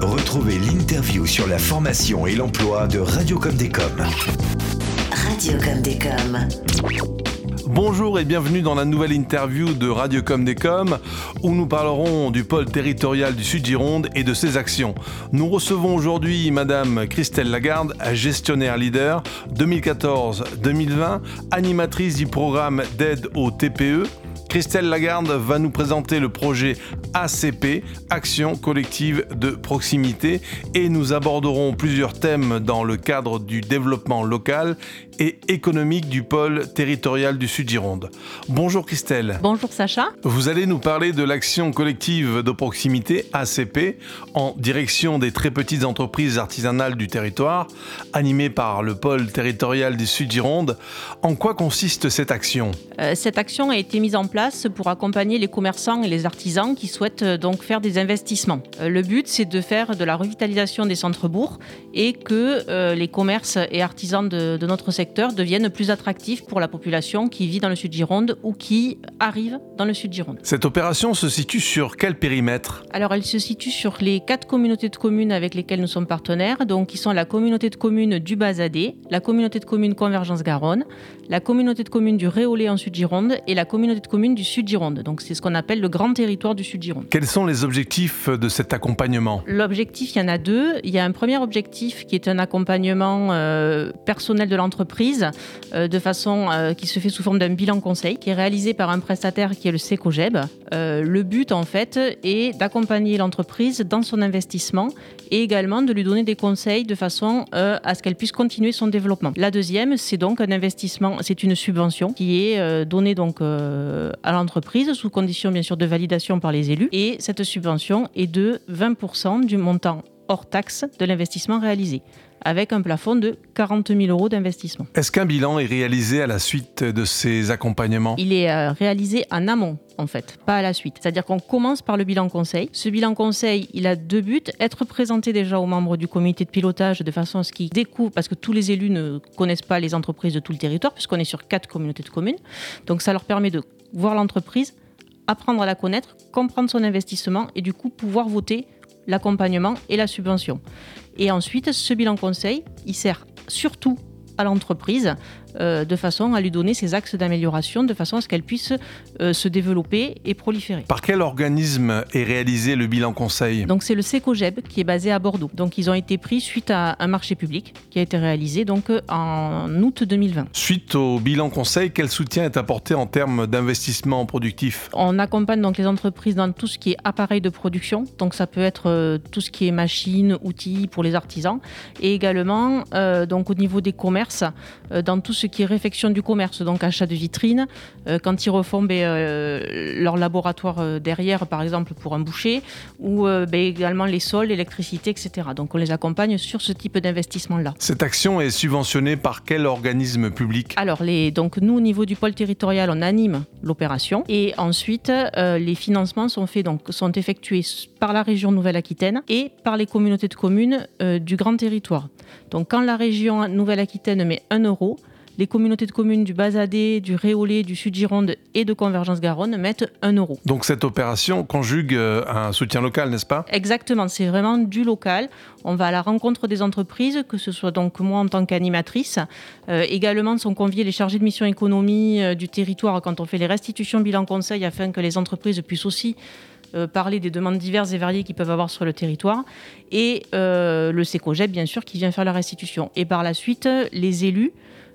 Retrouvez l'interview sur la formation et l'emploi de Radio Comme des Com. Radio Comme des Com. Bonjour et bienvenue dans la nouvelle interview de Radio Comme des Com où nous parlerons du pôle territorial du Sud-Gironde et de ses actions. Nous recevons aujourd'hui Madame Christelle Lagarde, gestionnaire leader 2014-2020, animatrice du programme d'aide au TPE Christelle Lagarde va nous présenter le projet ACP, Action collective de proximité, et nous aborderons plusieurs thèmes dans le cadre du développement local et économique du pôle territorial du Sud-Gironde. Bonjour Christelle. Bonjour Sacha. Vous allez nous parler de l'action collective de proximité ACP en direction des très petites entreprises artisanales du territoire, animée par le pôle territorial du Sud-Gironde. En quoi consiste cette action? Euh, Cette action a été mise en place pour accompagner les commerçants et les artisans qui souhaitent euh, donc faire des investissements. Euh, le but, c'est de faire de la revitalisation des centres-bourgs et que les commerces et artisans de, de notre secteur deviennent plus attractifs pour la population qui vit dans le sud Gironde ou qui arrive dans le sud Gironde. Cette opération se situe sur quel périmètre? Alors elle se situe sur les quatre communautés de communes avec lesquelles nous sommes partenaires, donc qui sont la communauté de communes du Bazadé, la communauté de communes Convergence Garonne, la communauté de communes du Réolé en sud Gironde et la communauté de communes du sud Gironde. Donc c'est ce qu'on appelle le grand territoire du sud Gironde. Quels sont les objectifs de cet accompagnement? L'objectif, il y en a deux. Il y a un premier objectif qui est un accompagnement euh, personnel de l'entreprise euh, de façon euh, qui se fait sous forme d'un bilan conseil qui est réalisé par un prestataire qui est le SECOGEB. Le but en fait est d'accompagner l'entreprise dans son investissement et également de lui donner des conseils de façon à ce qu'elle puisse continuer son développement. La deuxième, c'est donc un investissement, c'est une subvention qui est donnée donc à l'entreprise sous condition bien sûr de validation par les élus et cette subvention est de 20% du montant hors taxe de l'investissement réalisé avec un plafond de 40 000 euros d'investissement. Est-ce qu'un bilan est réalisé à la suite de ces accompagnements? Il est euh, réalisé en amont, en fait, pas à la suite. C'est-à-dire qu'on commence par le bilan conseil. Ce bilan conseil, il a deux buts. Être présenté déjà aux membres du comité de pilotage de façon à ce qu'ils découvrent, parce que tous les élus ne connaissent pas les entreprises de tout le territoire, puisqu'on est sur quatre communautés de communes. Donc ça leur permet de voir l'entreprise, apprendre à la connaître, comprendre son investissement et du coup pouvoir voter l'accompagnement et la subvention. Et ensuite, ce bilan conseil, il sert surtout à l'entreprise euh, de façon à lui donner ses axes d'amélioration, de façon à ce qu'elle puisse euh, se développer et proliférer. Par quel organisme est réalisé le bilan conseil? Donc c'est le SECOGEB qui est basé à Bordeaux. Donc ils ont été pris suite à un marché public qui a été réalisé donc en août 2020. Suite au bilan conseil, quel soutien est apporté en termes d'investissement productif? On accompagne donc les entreprises dans tout ce qui est appareil de production. Donc ça peut être euh, tout ce qui est machines, outils pour les artisans et également donc au niveau des commerces dans tout ce qui est réfection du commerce, donc achat de vitrines, euh, quand ils refont ben, euh, leur laboratoire euh, derrière, par exemple pour un boucher, ou ben, également les sols, l'électricité, etc. Donc on les accompagne sur ce type d'investissement-là. Cette action est subventionnée par quel organisme public? Alors les, donc nous au niveau du pôle territorial, on anime l'opération et ensuite les financements sont faits donc sont effectués par la région Nouvelle-Aquitaine et par les communautés de communes du grand territoire. Donc quand la région Nouvelle-Aquitaine met 1 euro, les communautés de communes du Bazadé, du Réolé, du Sud-Gironde et de Convergence Garonne mettent 1 euro. Donc cette opération conjugue euh, un soutien local, n'est-ce pas? Exactement, c'est vraiment du local. On va à la rencontre des entreprises, que ce soit donc moi en tant qu'animatrice. Euh, également sont conviés les chargés de mission économie euh, du territoire quand on fait les restitutions bilan conseil afin que les entreprises puissent aussi parler des demandes diverses et variées qu'ils peuvent avoir sur le territoire, et le SECOGEP, bien sûr, qui vient faire la restitution. Et par la suite, les élus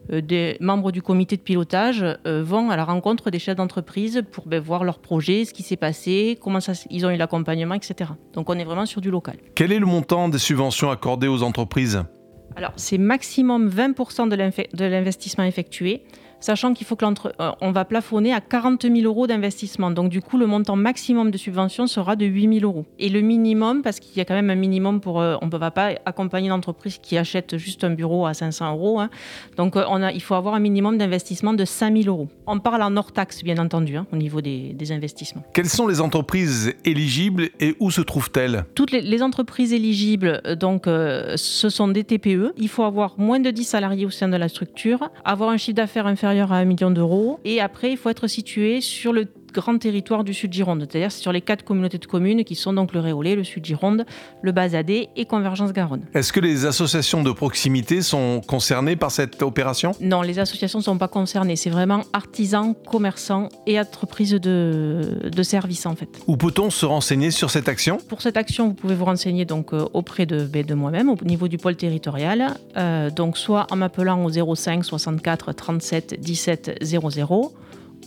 des membres du comité de pilotage euh, vont à la rencontre des chefs d'entreprise pour ben, voir leur projet, ce qui s'est passé, comment ça, ils ont eu l'accompagnement, etc. Donc on est vraiment sur du local. Quel est le montant des subventions accordées aux entreprises? Alors c'est maximum 20% de l'investissement effectué sachant qu'il faut que l'entre, euh, on va plafonner à 40 000 euros d'investissement. Donc du coup, le montant maximum de subvention sera de 8 000 euros. Et le minimum, parce qu'il y a quand même un minimum pour, euh, on ne va pas accompagner une entreprise qui achète juste un bureau à 500 euros. Hein. Donc euh, on a, il faut avoir un minimum d'investissement de 5 000 euros. On parle en hors taxe, bien entendu, hein, au niveau des, investissements. Quelles sont les entreprises éligibles et où se trouvent-elles? Toutes les, entreprises éligibles, donc, ce sont des TPE. Il faut avoir moins de 10 salariés au sein de la structure, avoir un chiffre d'affaires inférieur à 1 million d'euros. Et après, il faut être situé sur le grand territoire du Sud-Gironde. C'est-à-dire sur les quatre communautés de communes qui sont donc le Réolais, le Sud-Gironde, le Bas-Adé et Convergence-Garonne. Est-ce que les associations de proximité sont concernées par cette opération? Non, les associations ne sont pas concernées. C'est vraiment artisans, commerçants et entreprises de, de services en fait. Où peut-on se renseigner sur cette action? Pour cette action, vous pouvez vous renseigner donc euh, auprès de, ben, de moi-même au niveau du pôle territorial. Euh, donc soit en m'appelant au 05 64 37 17 00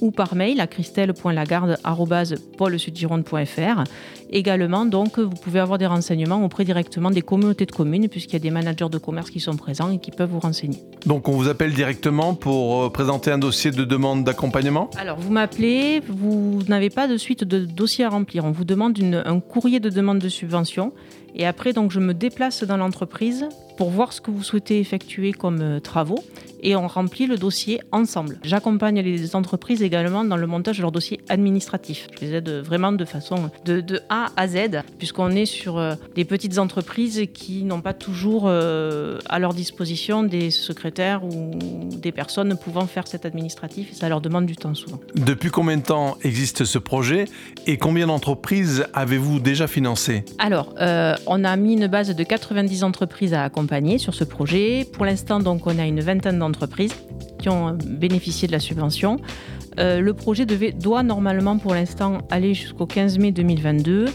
ou par mail à christelle.lagarde.pôlesudgironde.fr. Également, donc, vous pouvez avoir des renseignements auprès directement des communautés de communes, puisqu'il y a des managers de commerce qui sont présents et qui peuvent vous renseigner. Donc, on vous appelle directement pour euh, présenter un dossier de demande d'accompagnement? Alors, vous m'appelez, vous n'avez pas de suite de dossier à remplir. On vous demande une, un courrier de demande de subvention. Et après, donc, je me déplace dans l'entreprise pour voir ce que vous souhaitez effectuer comme euh, travaux et on remplit le dossier ensemble. J'accompagne les entreprises également dans le montage de leur dossier administratif. Je les aide vraiment de façon de, de A à Z, puisqu'on est sur euh, des petites entreprises qui n'ont pas toujours euh, à leur disposition des secrétaires ou des personnes pouvant faire cet administratif et ça leur demande du temps souvent. Depuis combien de temps existe ce projet et combien d'entreprises avez-vous déjà financé? Alors, euh, on a mis une base de 90 entreprises à accompagner sur ce projet. Pour l'instant, donc, on a une vingtaine d'entreprises qui ont bénéficié de la subvention. Euh, le projet doit normalement pour l'instant aller jusqu'au 15 mai 2022,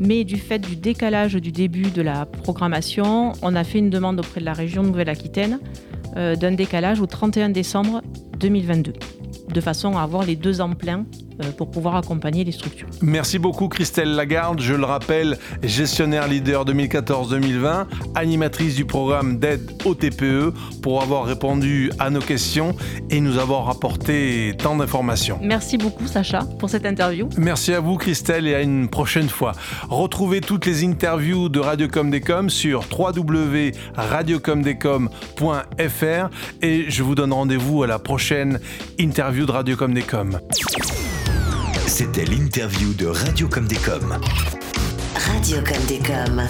mais du fait du décalage du début de la programmation, on a fait une demande auprès de la région Nouvelle-Aquitaine euh, d'un décalage au 31 décembre 2022, de façon à avoir les deux ans pleins euh, pour pouvoir accompagner les structures. Merci beaucoup Christelle Lagarde, je le rappelle, gestionnaire leader 2014-2020, animatrice du programme d'aide au TPE pour avoir répondu à nos questions et nous avoir apporté tant d'informations. Merci beaucoup Sacha pour cette interview. Merci à vous Christelle et à une prochaine fois. Retrouvez toutes les interviews de Radiocom Décom sur www.radiocomdecom.fr et je vous donne rendez-vous à la prochaine interview de Radiocom Décom. C'était l'interview de Radio Comme des Comme. Radio comme des comme.